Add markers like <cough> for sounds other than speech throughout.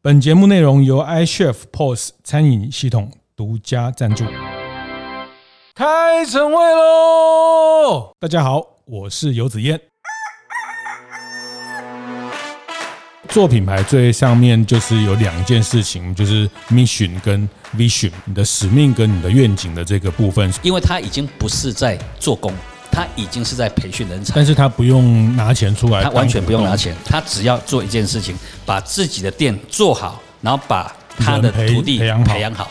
本节目内容由 iChef POS 餐饮系统独家赞助。开晨会喽！大家好，我是游子燕。做品牌最上面就是有两件事情，就是 mission 跟 vision，你的使命跟你的愿景的这个部分。因为它已经不是在做工。他已经是在培训人才，但是他不用拿钱出来，他完全不用拿钱，他只要做一件事情，把自己的店做好，然后把他的徒弟培养好。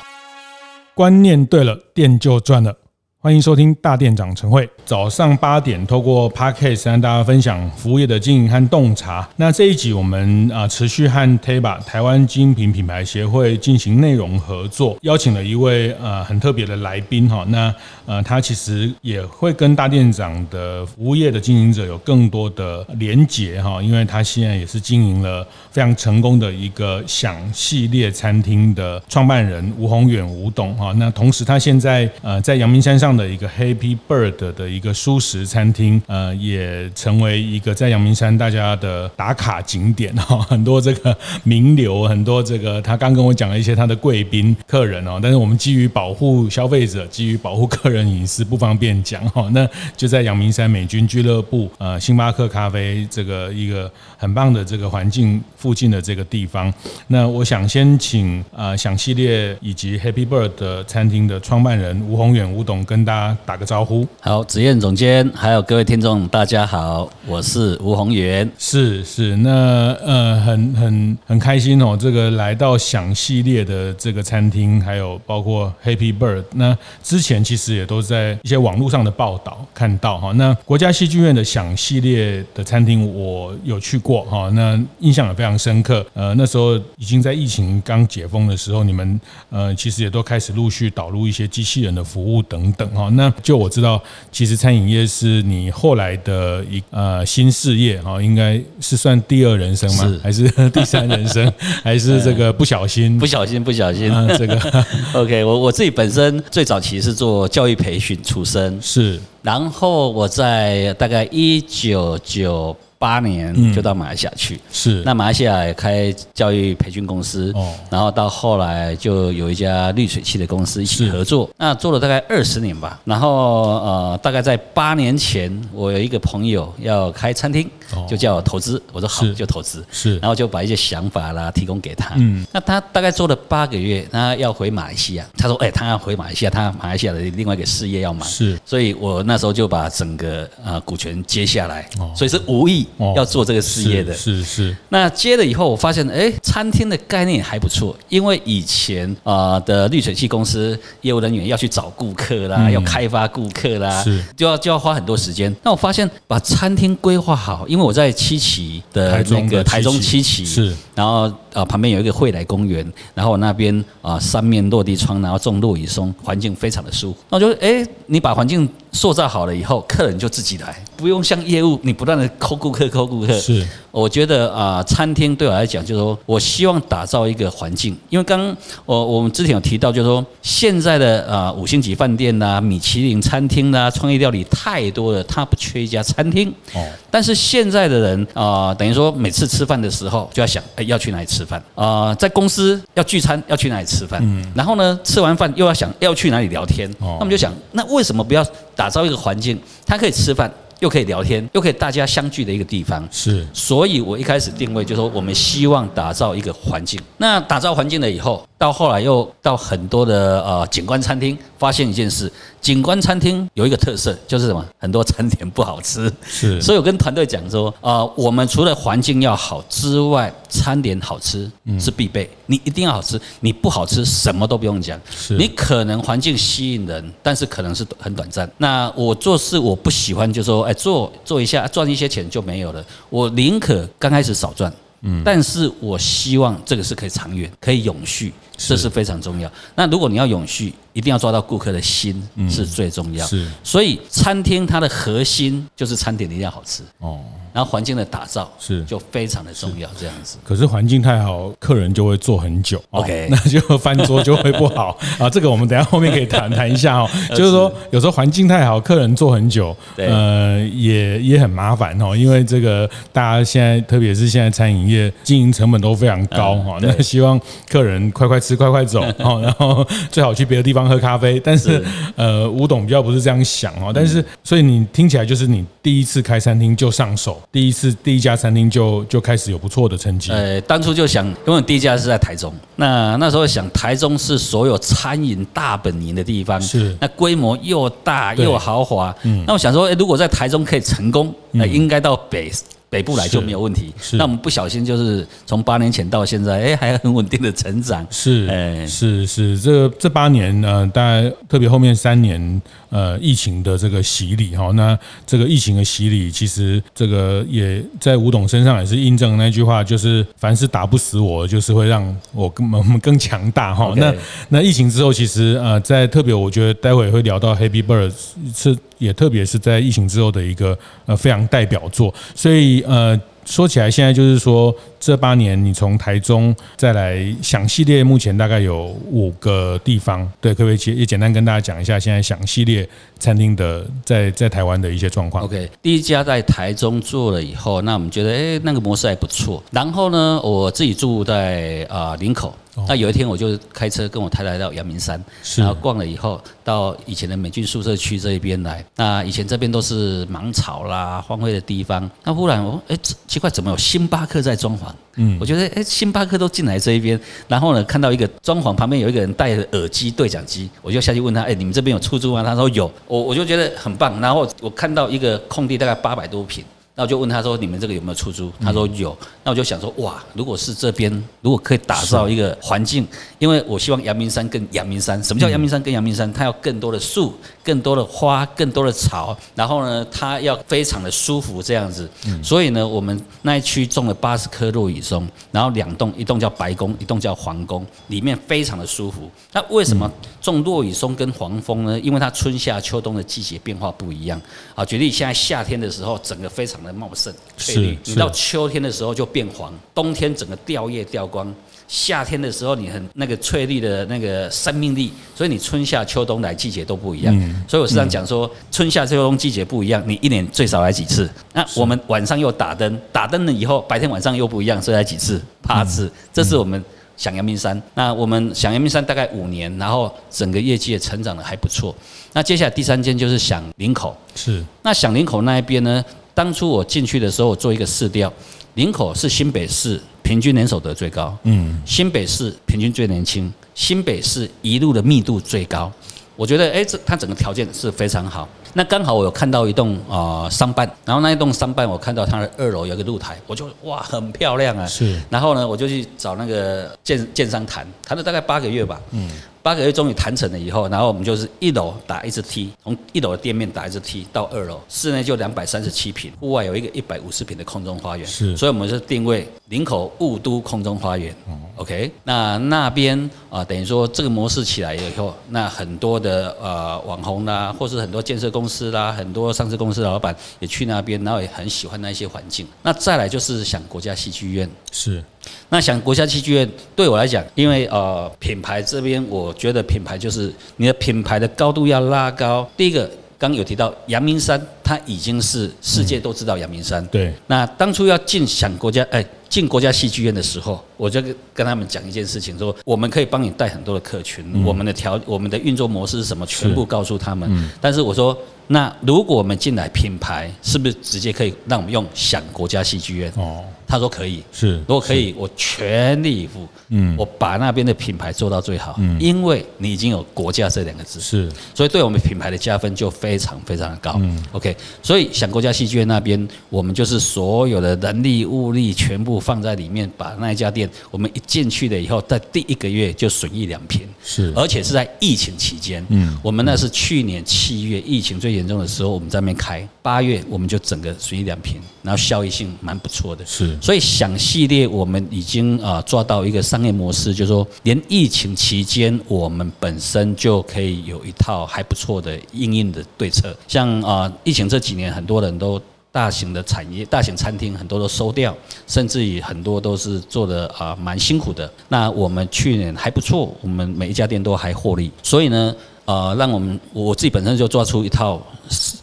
观念对了，店就赚了。欢迎收听大店长晨会，早上八点透过 Podcast 跟大家分享服务业的经营和洞察。那这一集我们啊持续和 TABA 台湾精品品牌协会进行内容合作，邀请了一位呃很特别的来宾哈。那呃他其实也会跟大店长的服务业的经营者有更多的连结哈，因为他现在也是经营了非常成功的一个享系列餐厅的创办人吴宏远吴董哈。那同时他现在呃在阳明山上。这样的一个 Happy Bird 的一个舒食餐厅，呃，也成为一个在阳明山大家的打卡景点哈，<laughs> 很多这个名流，很多这个他刚跟我讲了一些他的贵宾客人哦，但是我们基于保护消费者，基于保护客人隐私，不方便讲哈。那就在阳明山美军俱乐部，呃，星巴克咖啡这个一个很棒的这个环境附近的这个地方。那我想先请呃想系列以及 Happy Bird 的餐厅的创办人吴宏远吴董跟跟大家打个招呼。好，子燕总监，还有各位听众，大家好，我是吴宏源。是是，那呃，很很很开心哦，这个来到享系列的这个餐厅，还有包括 Happy Bird。那之前其实也都在一些网络上的报道看到哈。那国家戏剧院的饗系列的餐厅，我有去过哈，那印象也非常深刻。呃，那时候已经在疫情刚解封的时候，你们呃其实也都开始陆续导入一些机器人的服务等等。好，那就我知道，其实餐饮业是你后来的一呃新事业哈，应该是算第二人生吗？是还是 <laughs> 第三人生？还是这个不小心？不小心，不小心。这个 <laughs> OK，我我自己本身最早期是做教育培训出身，是，然后我在大概一九九。八年就到马来西亚去，是。那马来西亚也开教育培训公司，哦，然后到后来就有一家滤水器的公司一起合作，那做了大概二十年吧，然后呃，大概在八年前，我有一个朋友要开餐厅，就叫我投资，我说好就投资，是，然后就把一些想法啦提供给他，嗯，那他大概做了八个月，他要回马来西亚，他说哎，他要回马来西亚，他马来西亚的另外一个事业要忙，是，所以我那时候就把整个呃股权接下来，所以是无意。要做这个事业的，是是。那接了以后，我发现，哎，餐厅的概念还不错。因为以前啊的滤水器公司业务人员要去找顾客啦，要开发顾客啦，是就要就要花很多时间。那我发现把餐厅规划好，因为我在七期的那个台中七期，是，然后啊旁边有一个惠来公园，然后那边啊三面落地窗，然后种落羽松，环境非常的舒服。那我觉得，哎，你把环境塑造好了以后，客人就自己来，不用像业务，你不断的抠顾客、抠顾客。是，我觉得啊，餐厅对我来讲，就是说我希望打造一个环境，因为刚刚我我们之前有提到，就是说现在的啊五星级饭店呐、米其林餐厅呐、创业料理太多了，它不缺一家餐厅。哦。但是现在的人啊，等于说每次吃饭的时候就要想，哎，要去哪里吃饭啊？在公司要聚餐，要去哪里吃饭？嗯。然后呢，吃完饭又要想要去哪里聊天。哦。那我们就想，那为什么不要？打造一个环境，他可以吃饭，又可以聊天，又可以大家相聚的一个地方。是，所以我一开始定位就是说，我们希望打造一个环境。那打造环境了以后，到后来又到很多的呃景观餐厅，发现一件事。景观餐厅有一个特色，就是什么？很多餐点不好吃。是，所以我跟团队讲说，啊，我们除了环境要好之外，餐点好吃是必备。你一定要好吃，你不好吃什么都不用讲。是，你可能环境吸引人，但是可能是很短暂。那我做事我不喜欢，就说，哎，做做一下赚一些钱就没有了。我宁可刚开始少赚，嗯，但是我希望这个是可以长远、可以永续，这是非常重要。那如果你要永续，一定要抓到顾客的心是最重要。是，所以餐厅它的核心就是餐点一定要好吃哦。然后环境的打造是就非常的重要，这样子。可是环境太好，客人就会坐很久，OK，<laughs> 那就翻桌就会不好 <laughs> 啊。这个我们等下后面可以谈谈一下哦。就是说，有时候环境太好，客人坐很久，呃，也也很麻烦哦。因为这个大家现在，特别是现在餐饮业经营成本都非常高哈。那希望客人快快吃，快快走 <laughs> 哦。然后 <laughs> 最好去别的地方喝咖啡。但是呃，吴董比较不是这样想哦。但是所以你听起来就是你第一次开餐厅就上手。第一次第一家餐厅就就开始有不错的成绩。呃，当初就想，因为第一家是在台中，那那时候想台中是所有餐饮大本营的地方，是那规模又大又豪华。嗯，那我想说，诶，如果在台中可以成功，那应该到北。北部来就没有问题。是，那我们不小心就是从八年前到现在，哎，还很稳定的成长。是，哎，是是，这这八年呢，大概特别后面三年，呃，疫情的这个洗礼哈，那这个疫情的洗礼，其实这个也在吴董身上也是印证那句话，就是凡是打不死我，就是会让我更我们更强大哈。那那疫情之后，其实呃，在特别我觉得待会会聊到 Happy Bird 是。也特别是在疫情之后的一个呃非常代表作，所以呃说起来，现在就是说这八年你从台中再来享系列，目前大概有五个地方，对，可不可以也简单跟大家讲一下现在享系列餐厅的在在台湾的一些状况？OK，第一家在台中做了以后，那我们觉得哎那个模式还不错，然后呢我自己住在啊林口。那有一天，我就开车跟我太太到阳明山，然后逛了以后，到以前的美军宿舍区这一边来。那以前这边都是芒草啦、荒废的地方。那忽然我，哎，奇怪，怎么有星巴克在装潢？嗯，我觉得，哎，星巴克都进来这一边，然后呢，看到一个装潢旁边有一个人戴着耳机对讲机，我就下去问他，哎，你们这边有出租吗？他说有。我我就觉得很棒。然后我看到一个空地，大概八百多坪。那我就问他说：“你们这个有没有出租？”他说有。那我就想说：“哇，如果是这边，如果可以打造一个环境，因为我希望阳明山更阳明山。什么叫阳明山更阳明山？它要更多的树，更多的花，更多的草。然后呢，它要非常的舒服这样子。所以呢，我们那一区种了八十棵落羽松，然后两栋，一栋叫白宫，一栋叫皇宫，里面非常的舒服。那为什么种落羽松跟黄蜂呢？因为它春夏秋冬的季节变化不一样。啊，举例现在夏天的时候，整个非常的茂盛翠绿，你到秋天的时候就变黄，冬天整个掉叶掉光，夏天的时候你很那个翠绿的那个生命力，所以你春夏秋冬来季节都不一样。所以我时常讲说，春夏秋冬季节不一样，你一年最少来几次？那我们晚上又打灯，打灯了以后，白天晚上又不一样，所以来几次？八次。这是我们响阳明山。那我们响阳明山大概五年，然后整个业绩也成长的还不错。那接下来第三间就是响林口，是。那响林口那一边呢？当初我进去的时候，我做一个市调，林口是新北市平均年手得最高，嗯，新北市平均最年轻，新北市一路的密度最高。我觉得，哎，这它整个条件是非常好。那刚好我有看到一栋啊商办，然后那一栋商办，我看到它的二楼有个露台，我就哇，很漂亮啊。是。然后呢，我就去找那个建建商谈，谈了大概八个月吧。嗯。八个月终于谈成了以后，然后我们就是一楼打一只梯，从一楼的店面打一只梯到二楼，室内就两百三十七平，户外有一个一百五十平的空中花园。是，所以我们是定位林口雾都空中花园。OK，那那边啊，等于说这个模式起来以后，那很多的呃网红啦，或是很多建设公司啦，很多上市公司的老板也去那边，然后也很喜欢那一些环境。那再来就是想国家戏剧院。是。那想国家戏剧院对我来讲，因为呃品牌这边，我觉得品牌就是你的品牌的高度要拉高。第一个，刚有提到阳明山，它已经是世界都知道阳明山。对。那当初要进想国家哎进国家戏剧院的时候，我就跟他们讲一件事情，说我们可以帮你带很多的客群，我们的条我们的运作模式是什么，全部告诉他们。但是我说。那如果我们进来品牌，是不是直接可以让我们用想国家戏剧院？哦，他说可以。是，如果可以，我全力以赴。嗯，我把那边的品牌做到最好。嗯，因为你已经有国家这两个字。是，所以对我们品牌的加分就非常非常的高。嗯，OK，所以想国家戏剧院那边，我们就是所有的人力物力全部部放在里面，把那一家店，我们一进去了以后，在第一个月就损益两平，是，而且是在疫情期间，嗯，我们那是去年七月疫情最严重的时候，我们在那边开，八月我们就整个损益两平，然后效益性蛮不错的，是，所以想系列我们已经啊抓到一个商业模式，就是说连疫情期间我们本身就可以有一套还不错的应应的对策，像啊疫情这几年很多人都。大型的产业、大型餐厅很多都收掉，甚至于很多都是做的啊蛮辛苦的。那我们去年还不错，我们每一家店都还获利。所以呢，呃，让我们我自己本身就做出一套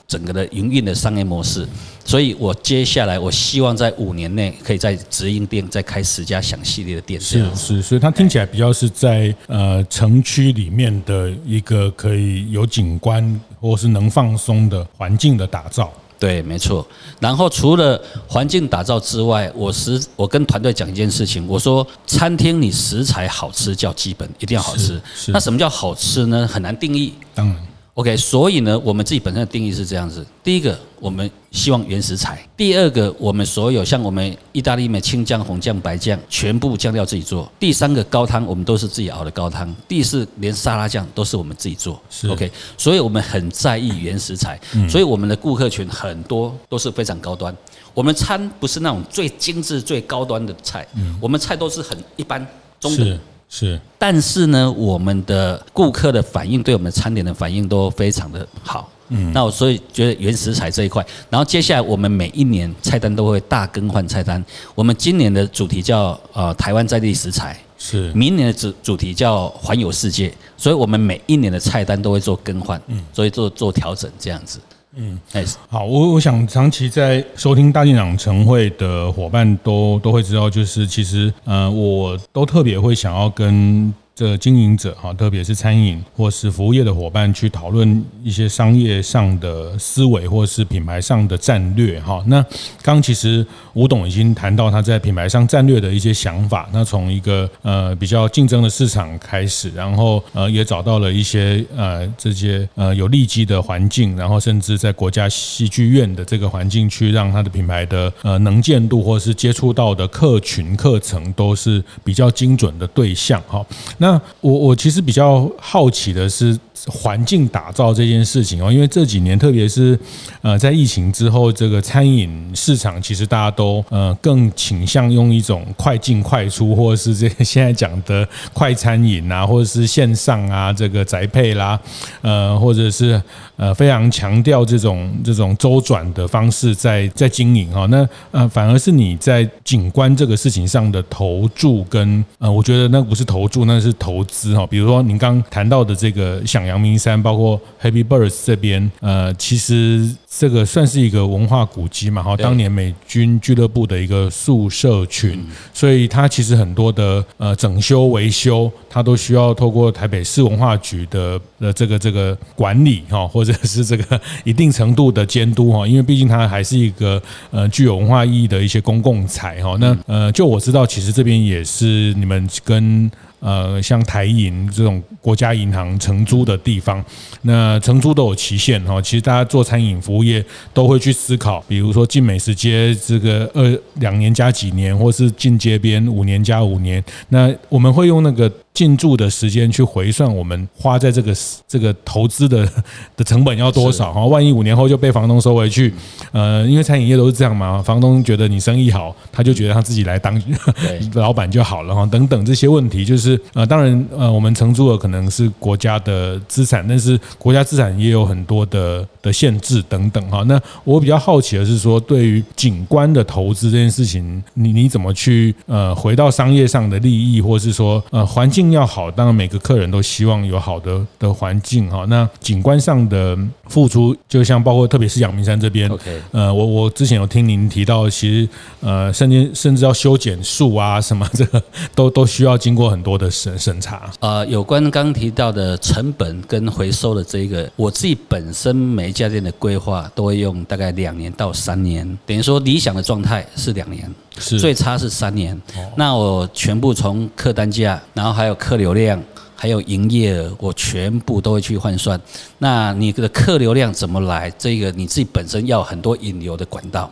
整个的营运的商业模式。所以我接下来我希望在五年内可以在直营店再开十家享系列的店。是是，所以它听起来比较是在呃城区里面的一个可以有景观或是能放松的环境的打造。对，没错。然后除了环境打造之外，我食我跟团队讲一件事情，我说餐厅你食材好吃叫基本，一定要好吃。那什么叫好吃呢？很难定义。当然。OK，所以呢，我们自己本身的定义是这样子：第一个，我们希望原食材；第二个，我们所有像我们意大利面、青酱、红酱、白酱，全部酱料自己做；第三个，高汤我们都是自己熬的高汤；第四，连沙拉酱都是我们自己做。OK，所以我们很在意原食材，所以我们的顾客群很多都是非常高端。我们餐不是那种最精致、最高端的菜，我们菜都是很一般、中等。是，但是呢，我们的顾客的反应，对我们餐点的反应都非常的好。嗯，那我所以觉得原食材这一块，然后接下来我们每一年菜单都会大更换菜单。我们今年的主题叫呃台湾在地食材，是，明年的主主题叫环游世界，所以我们每一年的菜单都会做更换，嗯，所以做做调整这样子。嗯，哎，好，我我想长期在收听大店长晨会的伙伴都都会知道，就是其实呃，我都特别会想要跟。这经营者哈，特别是餐饮或是服务业的伙伴，去讨论一些商业上的思维，或是品牌上的战略哈。那刚其实吴董已经谈到他在品牌上战略的一些想法。那从一个呃比较竞争的市场开始，然后呃也找到了一些呃这些呃有利基的环境，然后甚至在国家戏剧院的这个环境去让他的品牌的呃能见度或是接触到的客群客层都是比较精准的对象哈。那我我其实比较好奇的是环境打造这件事情哦，因为这几年特别是呃在疫情之后，这个餐饮市场其实大家都呃更倾向用一种快进快出，或者是这个现在讲的快餐饮啊，或者是线上啊这个宅配啦，呃或者是呃非常强调这种这种周转的方式在在经营哈。那呃反而是你在景观这个事情上的投注跟呃，我觉得那不是投注，那是。投资哈，比如说您刚谈到的这个想响阳明山，包括 Happy Birds 这边，呃，其实这个算是一个文化古迹嘛，哈，当年美军俱乐部的一个宿舍群，所以它其实很多的呃整修维修，它都需要透过台北市文化局的呃这个这个管理哈，或者是这个 <laughs> 一定程度的监督哈，因为毕竟它还是一个呃具有文化意义的一些公共财哈。那呃，就我知道，其实这边也是你们跟。呃，像台银这种国家银行承租的地方，那承租都有期限哈。其实大家做餐饮服务业都会去思考，比如说进美食街这个二两年加几年，或是进街边五年加五年，那我们会用那个。进驻的时间去回算，我们花在这个这个投资的 <laughs> 的成本要多少哈？万一五年后就被房东收回去，呃，因为餐饮业都是这样嘛，房东觉得你生意好，他就觉得他自己来当 <laughs> 老板就好了哈。等等这些问题，就是呃，当然呃，我们承租的可能是国家的资产，但是国家资产也有很多的的限制等等哈。那我比较好奇的是说，对于景观的投资这件事情，你你怎么去呃回到商业上的利益，或是说呃环境？要好，当然每个客人都希望有好的的环境哈。那景观上的付出，就像包括特别是阳明山这边，呃，我我之前有听您提到，其实呃，甚至甚至要修剪树啊什么，这个都都需要经过很多的审审查。呃，有关刚提到的成本跟回收的这一个，我自己本身每一家店的规划都会用大概两年到三年，等于说理想的状态是两年。是最差是三年，那我全部从客单价，然后还有客流量，还有营业额，我全部都会去换算。那你的客流量怎么来？这个你自己本身要很多引流的管道，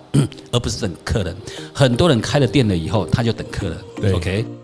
而不是等客人。很多人开了店了以后，他就等客人。对，OK。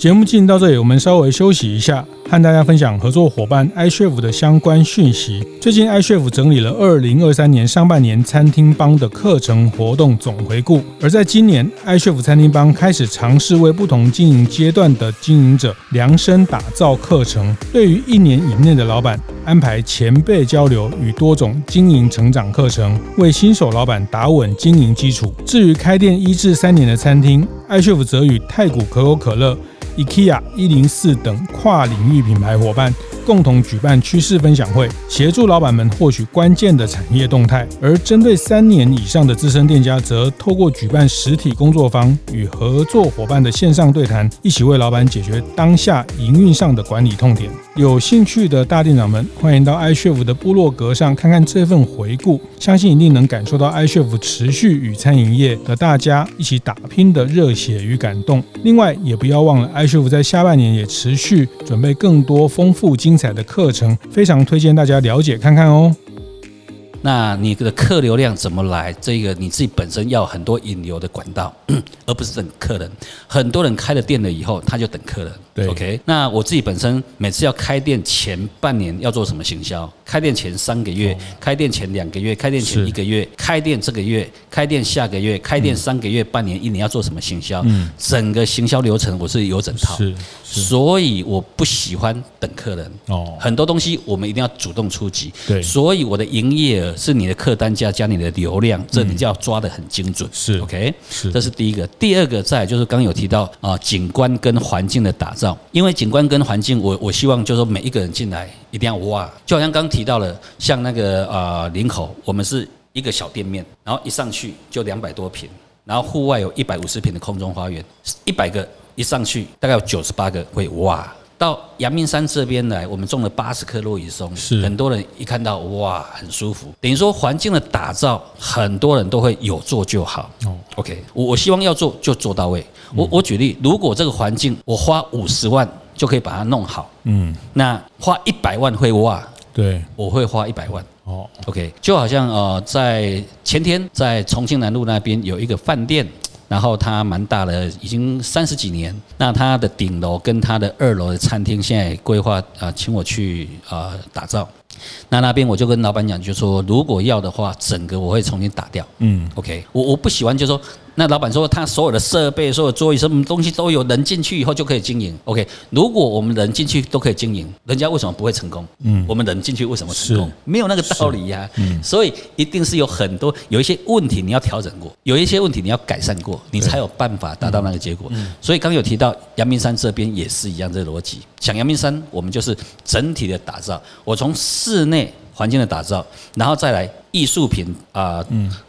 节目进行到这里，我们稍微休息一下，和大家分享合作伙伴 iCHEF 的相关讯息。最近 iCHEF 整理了二零二三年上半年餐厅帮的课程活动总回顾，而在今年 iCHEF 餐厅帮开始尝试为不同经营阶段的经营者量身打造课程，对于一年以内的老板安排前辈交流与多种经营成长课程，为新手老板打稳经营基础。至于开店一至三年的餐厅，iCHEF 则与太古可口可乐。IKEA、一零四等跨领域品牌伙伴共同举办趋势分享会，协助老板们获取关键的产业动态；而针对三年以上的资深店家，则透过举办实体工作坊与合作伙伴的线上对谈，一起为老板解决当下营运上的管理痛点。有兴趣的大店长们，欢迎到 iCHEF 的部落格上看看这份回顾，相信一定能感受到 iCHEF 持续与餐饮业的大家一起打拼的热血与感动。另外，也不要忘了 i 师傅在下半年也持续准备更多丰富精彩的课程，非常推荐大家了解看看哦。那你的客流量怎么来？这个你自己本身要很多引流的管道，<clears throat> 而不是等客人。很多人开了店了以后，他就等客人。对，OK。那我自己本身每次要开店前半年要做什么行销？开店前三个月，开店前两个月，开店前一个月，开店这个月，开店下个月，开店三个月、半年、一年要做什么行销？嗯，整个行销流程我是有整套。是，所以我不喜欢等客人。哦，很多东西我们一定要主动出击。对，所以我的营业额是你的客单价加你的流量，这你就要抓得很精准。是，OK。是，这是第一个。第二个，再就是刚刚有提到啊，景观跟环境的打造。因为景观跟环境，我我希望就是说每一个人进来一定要哇，就好像刚刚提到了，像那个啊林口，我们是一个小店面，然后一上去就两百多平，然后户外有一百五十平的空中花园，一百个一上去大概有九十八个会哇。到阳明山这边来，我们种了八十棵落羽松，是很多人一看到哇，很舒服。等于说环境的打造，很多人都会有做就好。哦，OK，我我希望要做就做到位。我我举例，如果这个环境我花五十万就可以把它弄好，嗯，那花一百万会哇？对，我会花一百万。哦，OK，就好像呃，在前天在重庆南路那边有一个饭店。然后它蛮大的，已经三十几年。那它的顶楼跟它的二楼的餐厅，现在规划啊，请我去啊打造。那那边我就跟老板讲，就说如果要的话，整个我会重新打掉。嗯，OK，我我不喜欢，就说。那老板说，他所有的设备、所有桌椅、什么东西都有，人进去以后就可以经营。OK，如果我们人进去都可以经营，人家为什么不会成功？嗯，我们人进去为什么成功？没有那个道理呀。嗯，所以一定是有很多有一些问题你要调整过，有一些问题你要改善过，你才有办法达到那个结果。所以刚有提到阳明山这边也是一样这个逻辑。想阳明山，我们就是整体的打造，我从室内。环境的打造，然后再来艺术品啊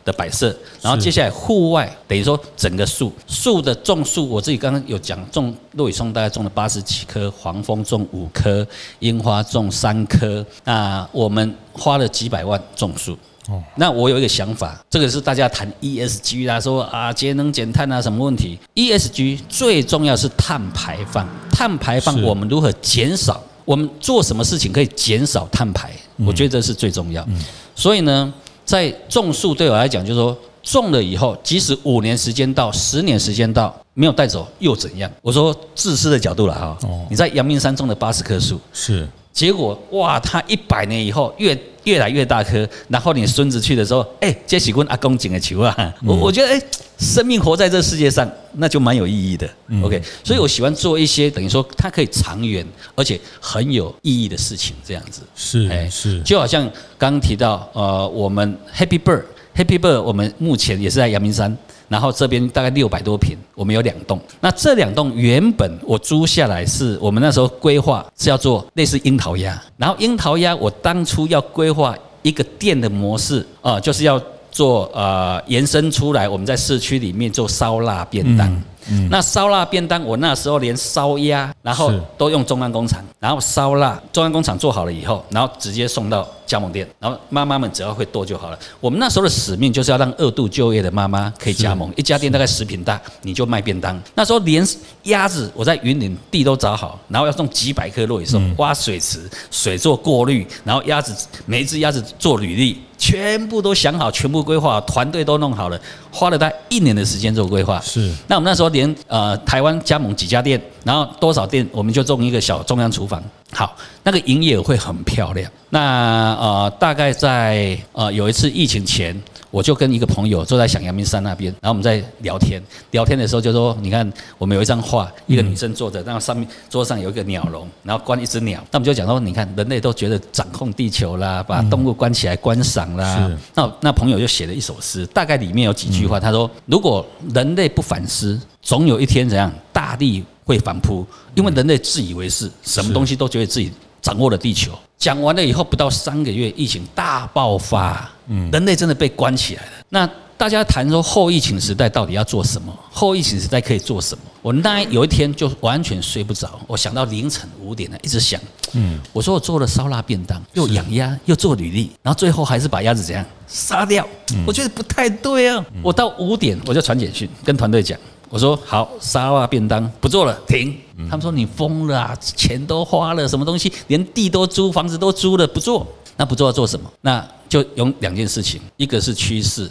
的摆设，然后接下来户外，等于说整个树树的种树，我自己刚刚有讲种落羽松，大概种了八十几棵，黄蜂种五棵，樱花种三棵，那我们花了几百万种树。哦，那我有一个想法，这个是大家谈 ESG 啦，说啊节能减碳啊什么问题？ESG 最重要是碳排放，碳排放我们如何减少？我们做什么事情可以减少碳排？我觉得这是最重要。所以呢，在种树对我来讲，就是说种了以后，即使五年时间到，十年时间到，没有带走又怎样？我说自私的角度了哈。你在阳明山种了八十棵树，是。结果哇，它一百年以后越越来越大颗，然后你孙子去的时候，哎，接起棍阿公捡的球啊，我我觉得哎，生命活在这世界上，那就蛮有意义的。OK，所以我喜欢做一些等于说它可以长远而且很有意义的事情，这样子。是哎是，就好像刚刚提到呃，我们 Happy Bird Happy Bird，我们目前也是在阳明山。然后这边大概六百多平，我们有两栋。那这两栋原本我租下来是我们那时候规划是要做类似樱桃鸭。然后樱桃鸭我当初要规划一个店的模式啊，就是要做呃延伸出来，我们在市区里面做烧腊便当。那烧腊便当，我那时候连烧鸭，然后都用中央工厂，然后烧腊中央工厂做好了以后，然后直接送到加盟店，然后妈妈们只要会剁就好了。我们那时候的使命就是要让二度就业的妈妈可以加盟，一家店大概十平大，你就卖便当。那时候连鸭子我在云林地都找好，然后要送几百颗落羽松，挖水池，水做过滤，然后鸭子每一只鸭子做履历。全部都想好，全部规划，团队都弄好了，花了大概一年的时间做规划。是，那我们那时候连呃台湾加盟几家店，然后多少店，我们就种一个小中央厨房。好，那个营业额会很漂亮。那呃大概在呃有一次疫情前。我就跟一个朋友坐在响阳明山那边，然后我们在聊天。聊天的时候就说：“你看，我们有一张画，一个女生坐着，然后上面桌上有一个鸟笼，然后关一只鸟。那我们就讲说，你看，人类都觉得掌控地球啦，把动物关起来观赏啦。那那朋友就写了一首诗，大概里面有几句话，他说：如果人类不反思，总有一天怎样，大地会反扑，因为人类自以为是，什么东西都觉得自己。”掌握了地球，讲完了以后，不到三个月，疫情大爆发，嗯，人类真的被关起来了。那大家谈说后疫情时代到底要做什么？后疫情时代可以做什么？我那有一天就完全睡不着，我想到凌晨五点了，一直想，嗯，我说我做了烧腊便当，又养鸭，又做履历，然后最后还是把鸭子怎样杀掉？我觉得不太对啊。我到五点我就传简讯跟团队讲。我说好，烧腊便当不做了，停。他们说你疯了啊，钱都花了，什么东西，连地都租，房子都租了，不做。那不做要做什么？那就有两件事情，一个是趋势，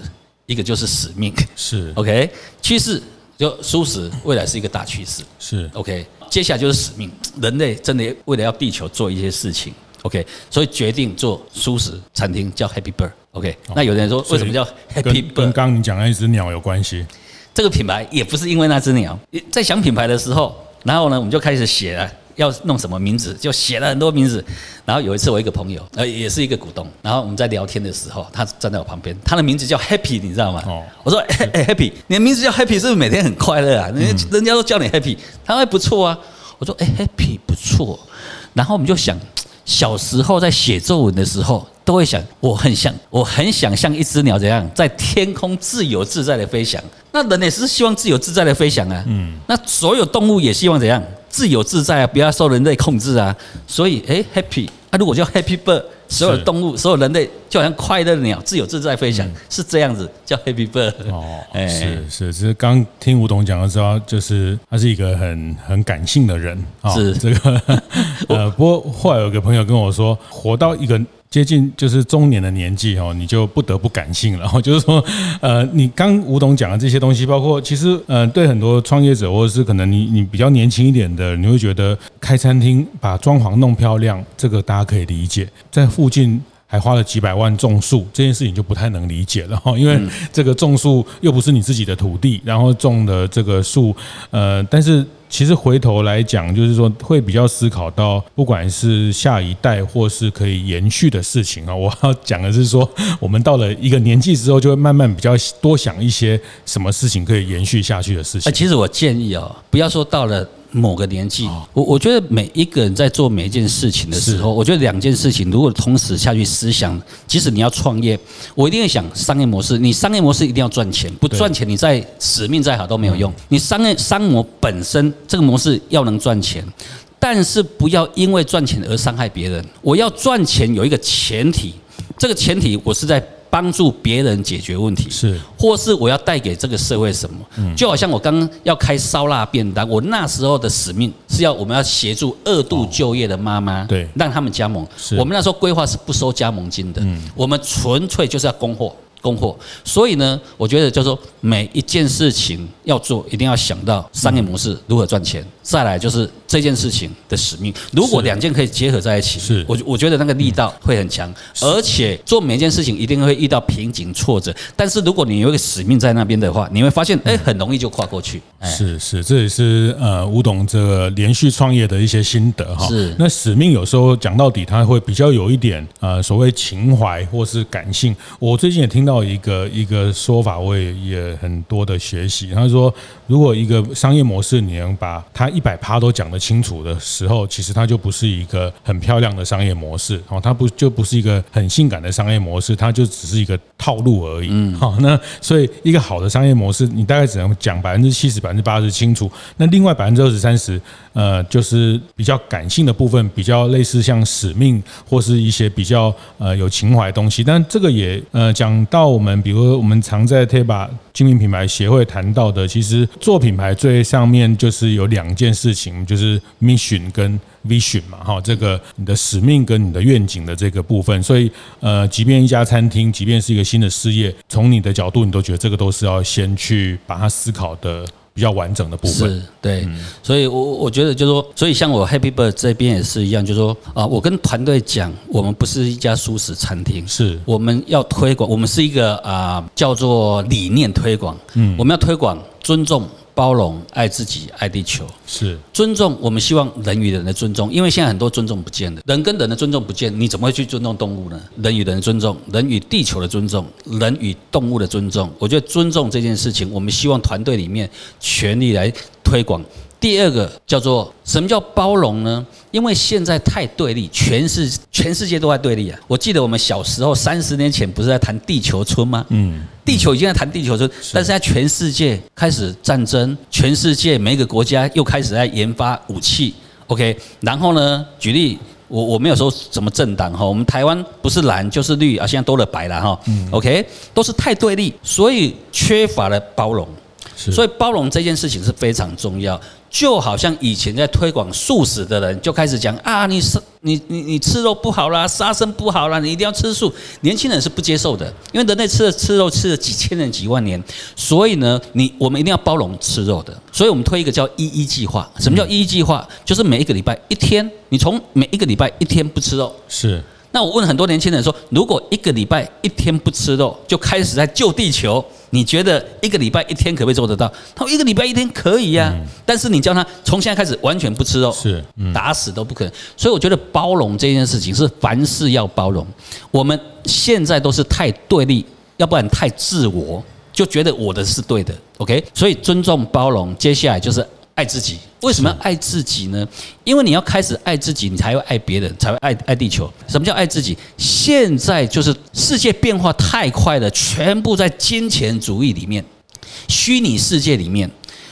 一个就是使命。是 <laughs> OK，趋势就舒适，未来是一个大趋势。是 OK，接下来就是使命，人类真的为了要地球做一些事情。OK，所以决定做蔬食餐厅，叫 Happy Bird。OK，那有人说为什么叫 Happy Bird？跟刚刚你讲的那只鸟有关系。这个品牌也不是因为那只鸟，在想品牌的时候，然后呢，我们就开始写了要弄什么名字，就写了很多名字。然后有一次，我一个朋友，呃，也是一个股东，然后我们在聊天的时候，他站在我旁边，他的名字叫 Happy，你知道吗？哦，我说，，Happy，你的名字叫 Happy，是不是每天很快乐啊？人家人家都叫你 Happy，他说不错啊。我说，哎，Happy 不错。然后我们就想，小时候在写作文的时候。都会想，我很像，我很想像一只鸟这样在天空自由自在的飞翔。那人也是希望自由自在的飞翔啊。嗯。那所有动物也希望怎样？自由自在啊，不要受人类控制啊。所以，哎，Happy，啊，如果叫 Happy Bird，所有动物，所有人类就好像快乐的鸟，自由自在飞翔，是这样子叫 Happy Bird。哦，是 <laughs> 是，只是刚听吴董讲的时候，就是他是一个很很感性的人啊。是这个，<laughs> 呃，不过后来有个朋友跟我说，活到一个。接近就是中年的年纪哦，你就不得不感性了。然 <laughs> 后就是说，呃，你刚吴董讲的这些东西，包括其实呃，对很多创业者或者是可能你你比较年轻一点的，你会觉得开餐厅把装潢弄漂亮，这个大家可以理解。在附近还花了几百万种树，这件事情就不太能理解了哈，<laughs> 因为这个种树又不是你自己的土地，然后种的这个树，呃，但是。其实回头来讲，就是说会比较思考到，不管是下一代或是可以延续的事情啊。我要讲的是说，我们到了一个年纪之后，就会慢慢比较多想一些什么事情可以延续下去的事情。其实我建议哦，不要说到了。某个年纪，我我觉得每一个人在做每一件事情的时候，我觉得两件事情如果同时下去思想，即使你要创业，我一定会想商业模式。你商业模式一定要赚钱，不赚钱，你再使命再好都没有用。你商业商模本身这个模式要能赚钱，但是不要因为赚钱而伤害别人。我要赚钱有一个前提，这个前提我是在。帮助别人解决问题，是，或是我要带给这个社会什么？就好像我刚刚要开烧腊便当，我那时候的使命是要我们要协助二度就业的妈妈，对，让他们加盟。我们那时候规划是不收加盟金的，我们纯粹就是要供货。供货，所以呢，我觉得就是说每一件事情要做，一定要想到商业模式如何赚钱，再来就是这件事情的使命。如果两件可以结合在一起，是，我我觉得那个力道会很强，而且做每一件事情一定会遇到瓶颈挫折，但是如果你有一个使命在那边的话，你会发现，哎，很容易就跨过去。是是，这也是呃吴董这个连续创业的一些心得哈。是，那使命有时候讲到底，他会比较有一点呃所谓情怀或是感性。我最近也听到。到一个一个说法，我也也很多的学习。他说，如果一个商业模式，你能把它一百趴都讲得清楚的时候，其实它就不是一个很漂亮的商业模式哦，它不就不是一个很性感的商业模式，它就只是一个套路而已。嗯，好，那所以一个好的商业模式，你大概只能讲百分之七十、百分之八十清楚，那另外百分之二十、三十，呃，就是比较感性的部分，比较类似像使命或是一些比较呃有情怀的东西。但这个也呃讲到我们，比如说我们常在 TEBA 精品品牌协会谈到的，其实做品牌最上面就是有两件事情，就是 mission 跟 vision 嘛，哈，这个你的使命跟你的愿景的这个部分。所以呃，即便一家餐厅，即便是一个新的事业，从你的角度，你都觉得这个都是要先去把它思考的。比较完整的部分。是对，所以我我觉得就是说，所以像我 Happy Bird 这边也是一样，就是说啊，我跟团队讲，我们不是一家素食餐厅，是。我们要推广，我们是一个啊叫做理念推广，嗯，我们要推广尊重。包容、爱自己、爱地球，是尊重。我们希望人与人的尊重，因为现在很多尊重不见了，人跟人的尊重不见，你怎么会去尊重动物呢？人与人的尊重，人与地球的尊重，人与动物的尊重。我觉得尊重这件事情，我们希望团队里面全力来推广。第二个叫做什么叫包容呢？因为现在太对立，全世全世界都在对立啊！我记得我们小时候三十年前不是在谈地球村吗？嗯，地球已经在谈地球村，但是在全世界开始战争，全世界每一个国家又开始在研发武器。OK，然后呢，举例我我没有说什么政党哈，我们台湾不是蓝就是绿啊，现在多了白了哈。OK，都是太对立，所以缺乏了包容。所以包容这件事情是非常重要，就好像以前在推广素食的人就开始讲啊，你是你你你吃肉不好啦，杀生不好啦，你一定要吃素。年轻人是不接受的，因为人类吃了吃肉吃了几千年几万年，所以呢，你我们一定要包容吃肉的。所以我们推一个叫一一计划。什么叫一一计划？就是每一个礼拜一天，你从每一个礼拜一天不吃肉。是。那我问很多年轻人说，如果一个礼拜一天不吃肉，就开始在救地球。你觉得一个礼拜一天可不可以做得到？他说一个礼拜一天可以呀，但是你叫他从现在开始完全不吃肉，是打死都不可能。所以我觉得包容这件事情是凡事要包容。我们现在都是太对立，要不然太自我，就觉得我的是对的。OK，所以尊重包容，接下来就是。爱自己，为什么要爱自己呢？因为你要开始爱自己，你才会爱别人，才会爱爱地球。什么叫爱自己？现在就是世界变化太快了，全部在金钱主义里面，虚拟世界里面，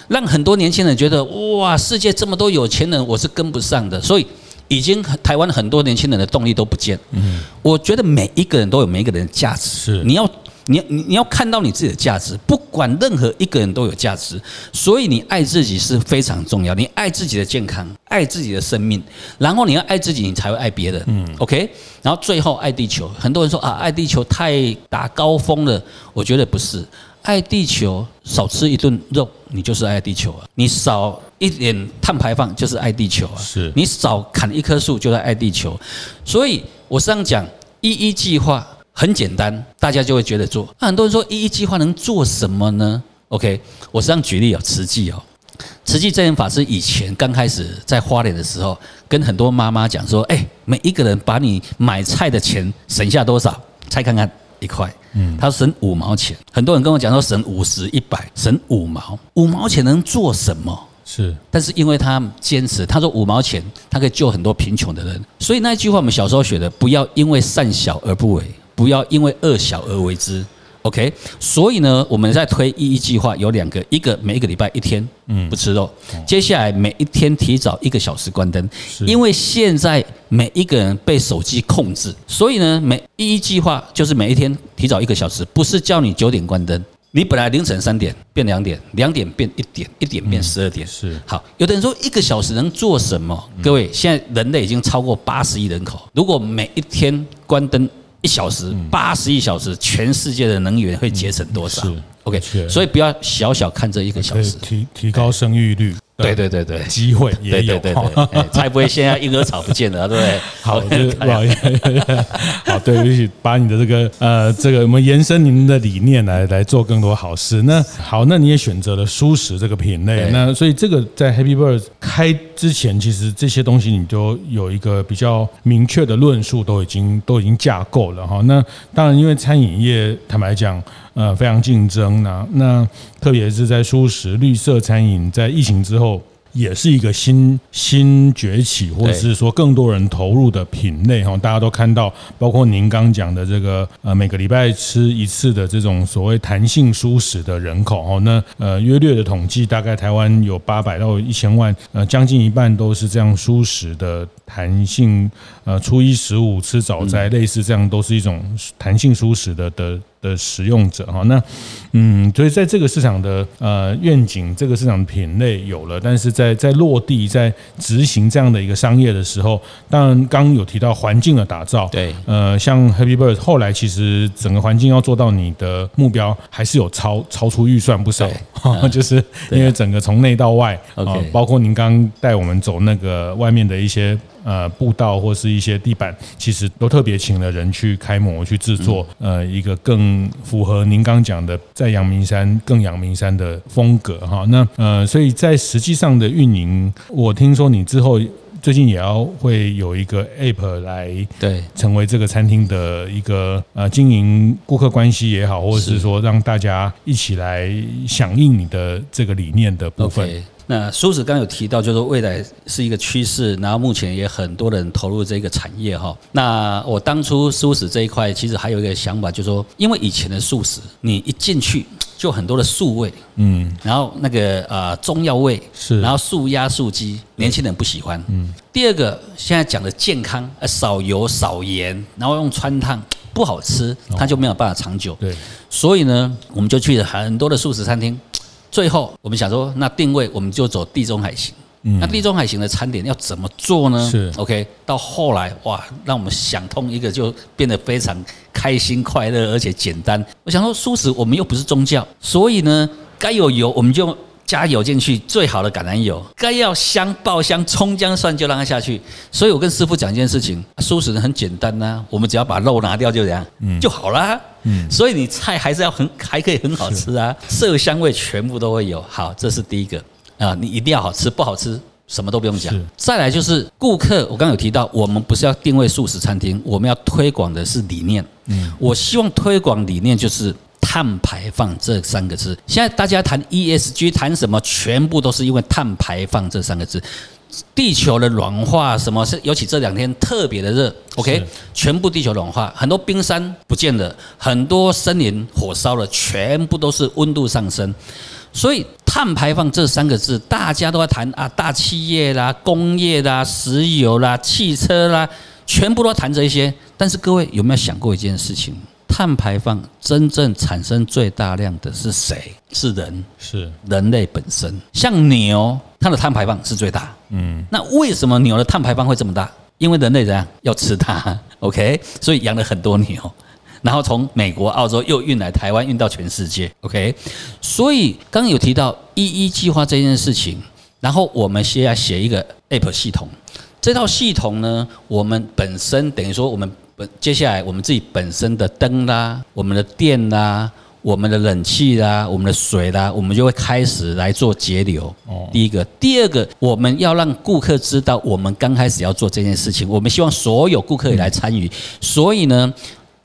让很多年轻人觉得哇，世界这么多有钱人，我是跟不上的，所以已经台湾很多年轻人的动力都不见。嗯，我觉得每一个人都有每一个人的价值，是你要。你你你要看到你自己的价值，不管任何一个人都有价值，所以你爱自己是非常重要。你爱自己的健康，爱自己的生命，然后你要爱自己，你才会爱别人。嗯，OK，然后最后爱地球。很多人说啊，爱地球太打高峰了，我觉得不是。爱地球，少吃一顿肉，你就是爱地球啊。你少一点碳排放，就是爱地球啊。是你少砍一棵树，就是爱地球。所以我这样讲，一一计划。很简单，大家就会觉得做。那很多人说一一计划能做什么呢？OK，我这样举例哦，慈济哦，慈济证严法师以前刚开始在花莲的时候，跟很多妈妈讲说，哎，每一个人把你买菜的钱省下多少？猜看看，一块。嗯，他省五毛钱。很多人跟我讲说省五十、一百，省五毛，五毛钱能做什么？是，但是因为他坚持，他说五毛钱他可以救很多贫穷的人，所以那一句话我们小时候学的，不要因为善小而不为。不要因为恶小而为之，OK？所以呢，我们在推一一计划有两个，一个每一个礼拜一天，嗯，不吃肉。接下来每一天提早一个小时关灯，因为现在每一个人被手机控制，所以呢，每一一计划就是每一天提早一个小时，不是叫你九点关灯，你本来凌晨三点变两点，两点变一点，一点变十二点。是好，有的人说一个小时能做什么？各位，现在人类已经超过八十亿人口，如果每一天关灯。一小时八十一小时，全世界的能源会节省多少？OK，所以不要小小看这一个小时，提提高生育率。对对对对，机会也有，对对对，才不会现在婴儿草不见了，对不对？<laughs> 好，不好意思，好，对不起，把你的这个呃，这个我们延伸您的理念来来做更多好事。那好，那你也选择了蔬食这个品类，那所以这个在 Happy Bird 开之前，其实这些东西你都有一个比较明确的论述，都已经都已经架构了哈。那当然，因为餐饮业坦白讲。呃，非常竞争呢。那特别是在素食绿色餐饮，在疫情之后也是一个新新崛起，或者是说更多人投入的品类哈。大家都看到，包括您刚讲的这个呃，每个礼拜吃一次的这种所谓弹性蔬食的人口哦。那呃，约略的统计，大概台湾有八百到一千万，呃，将近一半都是这样蔬食的弹性呃，初一十五吃早斋，类似这样都是一种弹性蔬食的的。的使用者哈，那嗯，所以在这个市场的呃愿景，这个市场的品类有了，但是在在落地在执行这样的一个商业的时候，当然刚有提到环境的打造，对，呃，像 Happy Bird 后来其实整个环境要做到你的目标，还是有超超出预算不少，<laughs> 就是因为整个从内到外啊，包括您刚带我们走那个外面的一些。呃，步道或是一些地板，其实都特别请了人去开模去制作，呃，一个更符合您刚讲的在阳明山更阳明山的风格哈。那呃，所以在实际上的运营，我听说你之后最近也要会有一个 App 来对成为这个餐厅的一个呃经营顾客关系也好，或者是说让大家一起来响应你的这个理念的部分。Okay. 那蔬食刚刚有提到，就是说未来是一个趋势，然后目前也很多人投入这个产业哈。那我当初素食这一块，其实还有一个想法，就是说，因为以前的素食，你一进去就很多的素味，嗯，然后那个呃中药味是，然后素鸭素鸡，年轻人不喜欢，嗯。第二个，现在讲的健康，呃，少油少盐，然后用穿烫，不好吃，它就没有办法长久。对，所以呢，我们就去了很多的素食餐厅。最后，我们想说，那定位我们就走地中海型。那地中海型的餐点要怎么做呢？是 OK。到后来，哇，让我们想通一个，就变得非常开心、快乐，而且简单。我想说，素食我们又不是宗教，所以呢，该有油我们就加油进去，最好的橄榄油，该要香爆香，葱姜蒜就让它下去。所以我跟师傅讲一件事情，素食很简单呐、啊，我们只要把肉拿掉就这样，嗯，就好啦。嗯，所以你菜还是要很 <laughs> 还可以很好吃啊，色香味全部都会有。好，这是第一个啊，你一定要好吃，不好吃什么都不用讲。再来就是顾客，我刚刚有提到，我们不是要定位素食餐厅，我们要推广的是理念。嗯，我希望推广理念就是。碳排放这三个字，现在大家谈 ESG 谈什么，全部都是因为碳排放这三个字。地球的暖化，什么是？尤其这两天特别的热，OK，全部地球暖化，很多冰山不见了，很多森林火烧了，全部都是温度上升。所以碳排放这三个字，大家都在谈啊，大企业啦、工业啦、石油啦、汽车啦，全部都谈这些。但是各位有没有想过一件事情？碳排放真正产生最大量的是谁？是人，是人类本身。像牛，它的碳排放是最大。嗯，那为什么牛的碳排放会这么大？因为人类怎样要吃它？<laughs> OK，所以养了很多牛，然后从美国、澳洲又运来台湾，运到全世界。OK，所以刚刚有提到一一计划这件事情，然后我们先要写一个 App 系统。这套系统呢，我们本身等于说我们。接下来，我们自己本身的灯啦，我们的电啦，我们的冷气啦，我们的水啦，我们就会开始来做节流。哦，第一个，第二个，我们要让顾客知道，我们刚开始要做这件事情，我们希望所有顾客也来参与。所以呢。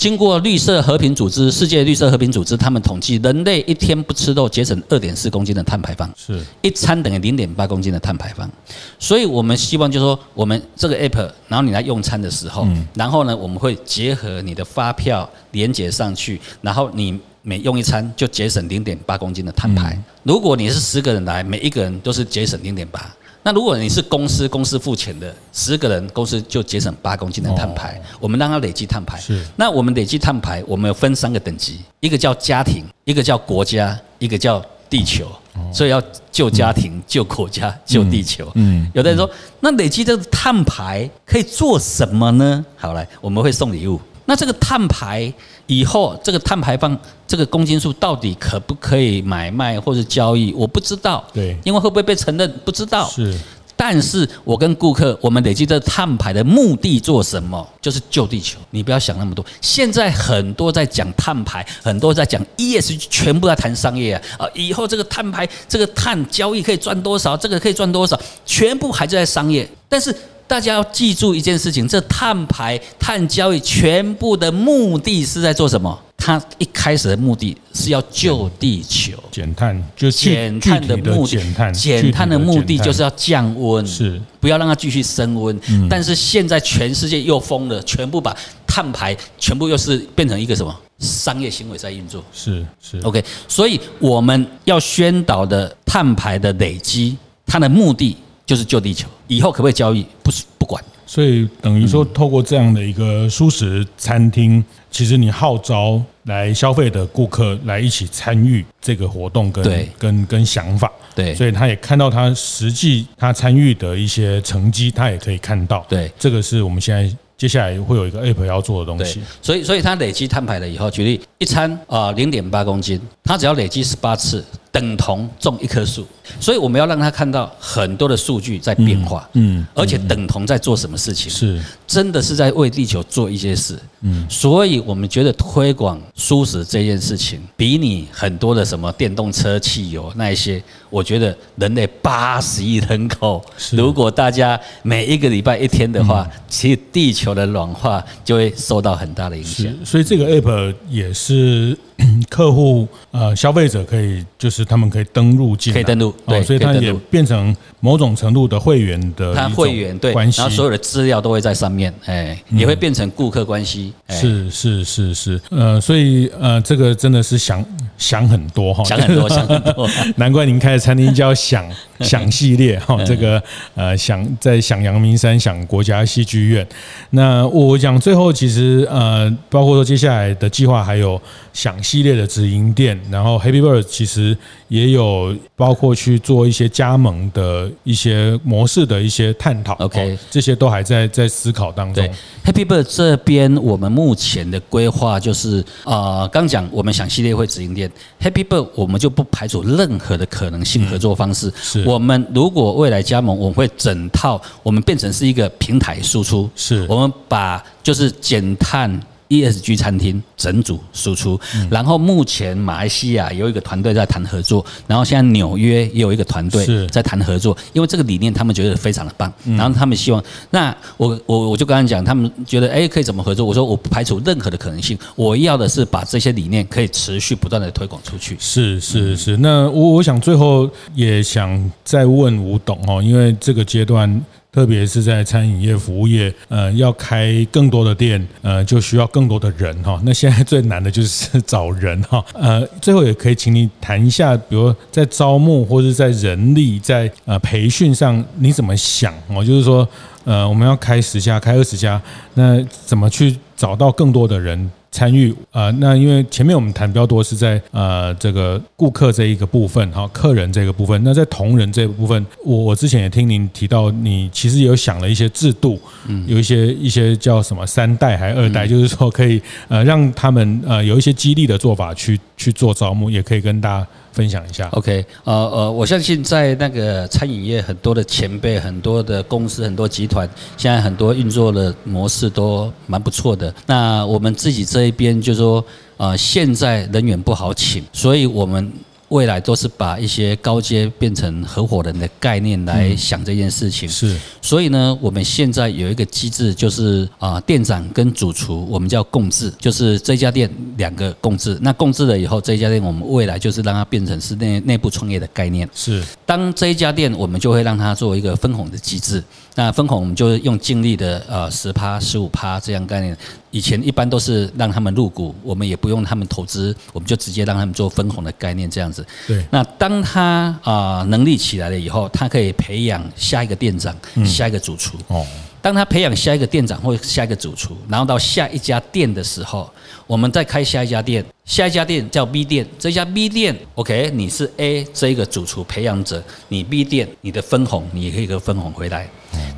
经过绿色和平组织、世界绿色和平组织，他们统计，人类一天不吃肉，节省二点四公斤的碳排放，是一餐等于零点八公斤的碳排放。所以我们希望就是说，我们这个 app，然后你来用餐的时候，然后呢，我们会结合你的发票连接上去，然后你每用一餐就节省零点八公斤的碳排。如果你是十个人来，每一个人都是节省零点八。那如果你是公司，公司付钱的十个人，公司就节省八公斤的碳排。我们让它累积碳排。是。那我们累积碳排，我们有分三个等级，一个叫家庭，一个叫国家，一个叫地球。所以要救家庭、救国家、救地球。嗯。有的人说，那累积这个碳排可以做什么呢？好，来，我们会送礼物。那这个碳排。以后这个碳排放这个公斤数到底可不可以买卖或者交易？我不知道，对，因为会不会被承认不知道。是，但是我跟顾客，我们累积这碳排的目的做什么？就是救地球。你不要想那么多。现在很多在讲碳排，很多在讲 ESG，全部在谈商业啊。啊，以后这个碳排，这个碳交易可以赚多少？这个可以赚多少？全部还是在商业，但是。大家要记住一件事情：这碳排、碳交易全部的目的是在做什么？它一开始的目的是要救地球，减碳，就减碳的目的，减碳，减碳的目的就是要降温，是不要让它继续升温。但是现在全世界又疯了，全部把碳排全部又是变成一个什么商业行为在运作，是是 OK。所以我们要宣导的碳排的累积，它的目的就是救地球。以后可不可以交易？不是不管。所以等于说，透过这样的一个蔬食餐厅，其实你号召来消费的顾客来一起参与这个活动跟，跟跟跟想法，对，所以他也看到他实际他参与的一些成绩，他也可以看到，对，这个是我们现在接下来会有一个 app 要做的东西。所以，所以他累积碳排了以后，举例一餐啊零点八公斤，他只要累积十八次。等同种一棵树，所以我们要让他看到很多的数据在变化，嗯，而且等同在做什么事情，是。真的是在为地球做一些事，嗯，所以我们觉得推广舒适这件事情，比你很多的什么电动车、汽油那一些，我觉得人类八十亿人口，如果大家每一个礼拜一天的话，其实地球的暖化就会受到很大的影响。所以这个 app 也是。<clears throat> 客户呃，消费者可以就是他们可以登录进，可以登录，对，所以它也变成某种程度的会员的他会员对关系，然后所有的资料都会在上面，哎，也会变成顾客关系。是是是是，呃，所以呃，这个真的是想想很多哈，想很多想很多，<laughs> 难怪您开的餐厅叫想 <laughs> 想系列 <laughs> 哈，这个呃想在想阳明山想国家戏剧院。那我讲最后其实呃，包括说接下来的计划还有想。系列的直营店，然后 Happy Bird 其实也有包括去做一些加盟的一些模式的一些探讨。OK，这些都还在在思考当中。Happy Bird 这边，我们目前的规划就是，呃，刚讲我们想系列会直营店，Happy Bird 我们就不排除任何的可能性合作方式。是，我们如果未来加盟，我们会整套，我们变成是一个平台输出。是，我们把就是减碳。ESG 餐厅整组输出，然后目前马来西亚有一个团队在谈合作，然后现在纽约也有一个团队在谈合作，因为这个理念他们觉得非常的棒，然后他们希望，那我我我就跟他讲，他们觉得哎可以怎么合作？我说我不排除任何的可能性，我要的是把这些理念可以持续不断的推广出去。是是是，那我我想最后也想再问吴董哦，因为这个阶段。特别是在餐饮业、服务业，呃，要开更多的店，呃，就需要更多的人哈。那现在最难的就是找人哈。<laughs> 呃，最后也可以请你谈一下，比如在招募或者在人力、在呃培训上，你怎么想哦？就是说，呃，我们要开十家、开二十家，那怎么去找到更多的人？参与啊，那因为前面我们谈比较多是在呃这个顾客这一个部分哈，客人这个部分。那在同仁这个部分，我我之前也听您提到，你其实有想了一些制度，嗯，有一些一些叫什么三代还二代，就是说可以呃让他们呃有一些激励的做法去去做招募，也可以跟大家。分享一下，OK，呃呃，我相信在那个餐饮业，很多的前辈、很多的公司、很多集团，现在很多运作的模式都蛮不错的。那我们自己这一边就说，呃，现在人员不好请，所以我们。未来都是把一些高阶变成合伙人的概念来想这件事情。是，所以呢，我们现在有一个机制，就是啊，店长跟主厨，我们叫共治，就是这家店两个共治。那共治了以后，这家店我们未来就是让它变成是内内部创业的概念。是，当这一家店，我们就会让它做一个分红的机制。那分红我们就用净利的呃十趴、十五趴这样概念。以前一般都是让他们入股，我们也不用他们投资，我们就直接让他们做分红的概念这样子。对。那当他啊能力起来了以后，他可以培养下一个店长、下一个主厨。哦。当他培养下一个店长或下一个主厨，然后到下一家店的时候，我们再开下一家店，下一家店叫 B 店，这家 B 店，OK，你是 A 这一个主厨培养者，你 B 店你的分红你也可以个分红回来。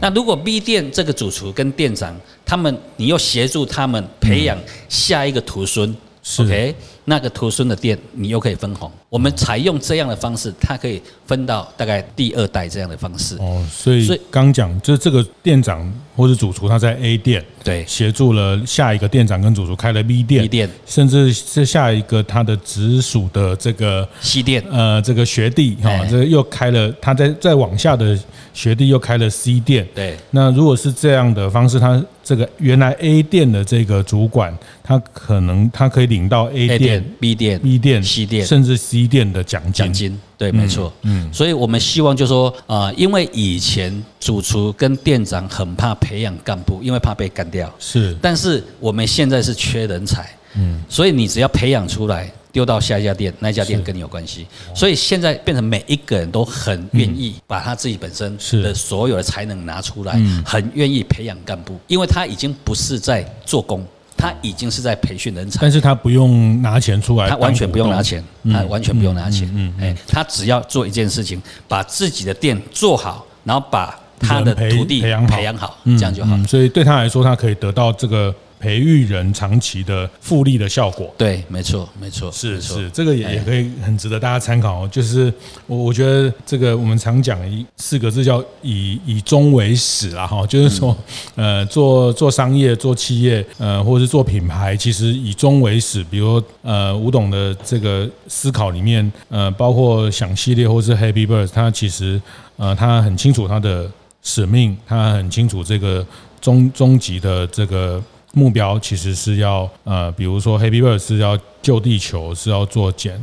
那如果 B 店这个主厨跟店长他们，你又协助他们培养下一个徒孙，OK，那个徒孙的店你又可以分红。我们采用这样的方式，它可以分到大概第二代这样的方式。哦，所以所以刚讲就是这个店长或者主厨他在 A 店对协助了下一个店长跟主厨开了 B 店，B 店甚至是下一个他的直属的这个 C 店，呃，这个学弟哈，这个又开了他在再往下的学弟又开了 C 店。对，那如果是这样的方式，他这个原来 A 店的这个主管，他可能他可以领到 A 店、店 B 店、B 店、C 店，甚至 C 店的奖金。奖金，对，没错。嗯，所以我们希望就是说，呃，因为以前主厨跟店长很怕培养干部，因为怕被干掉。是，但是我们现在是缺人才，嗯，所以你只要培养出来。丢到下一家店，那家店跟你有关系，所以现在变成每一个人都很愿意把他自己本身的所有的才能拿出来，很愿意培养干部，因为他已经不是在做工，他已经是在培训人才。但是他不用拿钱出来，他完全不用拿钱，他完全不用拿钱，嗯，哎，他只要做一件事情，把自己的店做好，然后把他的徒弟培养培养好，这样就好。所以对他来说，他可以得到这个。培育人长期的复利的效果，对，没错，没错，是是，这个也也可以很值得大家参考哦。就是我我觉得这个我们常讲一四个字叫以以终为始啦哈，就是说呃做做商业做企业呃或者是做品牌，其实以终为始。比如呃吴董的这个思考里面呃包括想系列或是 Happy Birds，他其实呃他很清楚他的使命，他很清楚这个终终极的这个。目标其实是要呃，比如说 Happy Bird 是要救地球，是要做减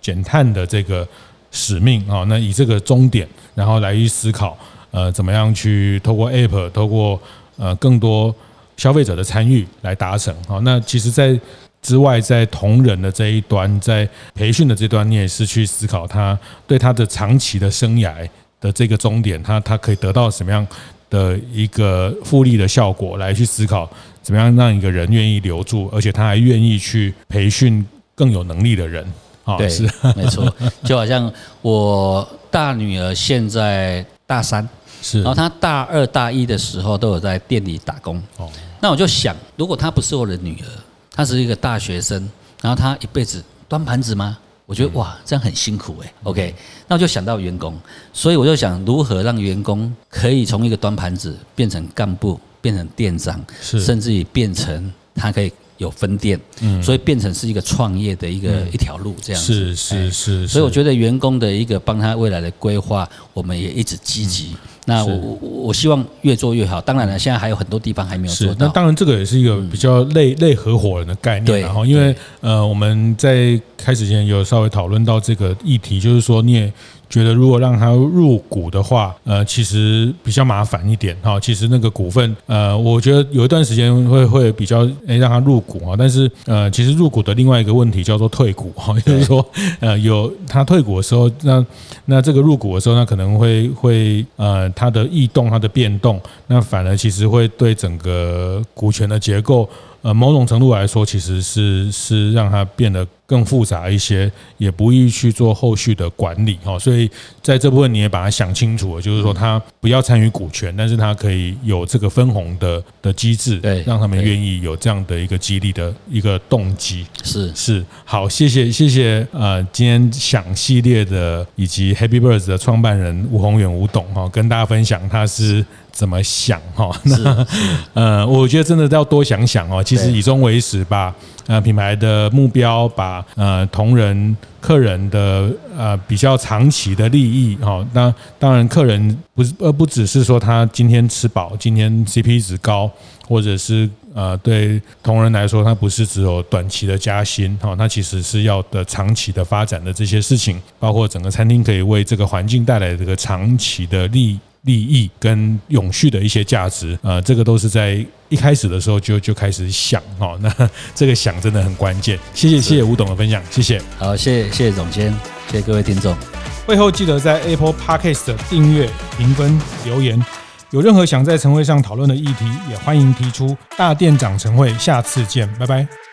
减碳的这个使命啊。那以这个终点，然后来去思考呃，怎么样去透过 App，透过呃更多消费者的参与来达成啊。那其实，在之外，在同仁的这一端，在培训的这端，你也是去思考他对他的长期的生涯的这个终点，他他可以得到什么样的一个复利的效果，来去思考。怎么样让一个人愿意留住，而且他还愿意去培训更有能力的人？啊，对，是没错。就好像我大女儿现在大三，是，然后她大二大一的时候都有在店里打工。哦，那我就想，如果她不是我的女儿，她是一个大学生，然后她一辈子端盘子吗？我觉得哇，这样很辛苦哎。OK，那我就想到员工，所以我就想如何让员工可以从一个端盘子变成干部。变成店长，甚至于变成他可以有分店，嗯，所以变成是一个创业的一个一条路这样子，是是是。所以我觉得员工的一个帮他未来的规划，我们也一直积极。那我我我希望越做越好。当然了，现在还有很多地方还没有做到。那当然，这个也是一个比较类类合伙人的概念。然后，因为呃，我们在开始前有稍微讨论到这个议题，就是说你也。觉得如果让他入股的话，呃，其实比较麻烦一点哈。其实那个股份，呃，我觉得有一段时间会会比较诶让他入股哈。但是呃，其实入股的另外一个问题叫做退股哈，就是说呃有他退股的时候，那那这个入股的时候，那可能会会呃他的异动、他的变动，那反而其实会对整个股权的结构。呃，某种程度来说，其实是是让它变得更复杂一些，也不易去做后续的管理哈。所以在这部分你也把它想清楚了，就是说他不要参与股权，但是他可以有这个分红的的机制，对，让他们愿意有这样的一个激励的一个动机。是是，好，谢谢谢谢呃，今天想系列的以及 Happy Birds 的创办人吴宏远吴董哈，跟大家分享他是。怎么想哈？<laughs> 那呃，我觉得真的要多想想哦。其实以终为始，把呃品牌的目标，把呃同仁、客人的呃比较长期的利益哈。那当然，客人不是呃不只是说他今天吃饱，今天 CP 值高，或者是呃对同仁来说，他不是只有短期的加薪哈，他其实是要的长期的发展的这些事情，包括整个餐厅可以为这个环境带来这个长期的利益。利益跟永续的一些价值，呃，这个都是在一开始的时候就就开始想哦，<laughs> 那这个想真的很关键。谢谢谢谢吴董的分享，谢谢。好，谢谢谢谢总监，谢谢各位听众。会后记得在 Apple Podcast 订阅、评分、留言。有任何想在晨会上讨论的议题，也欢迎提出。大店长晨会，下次见，拜拜。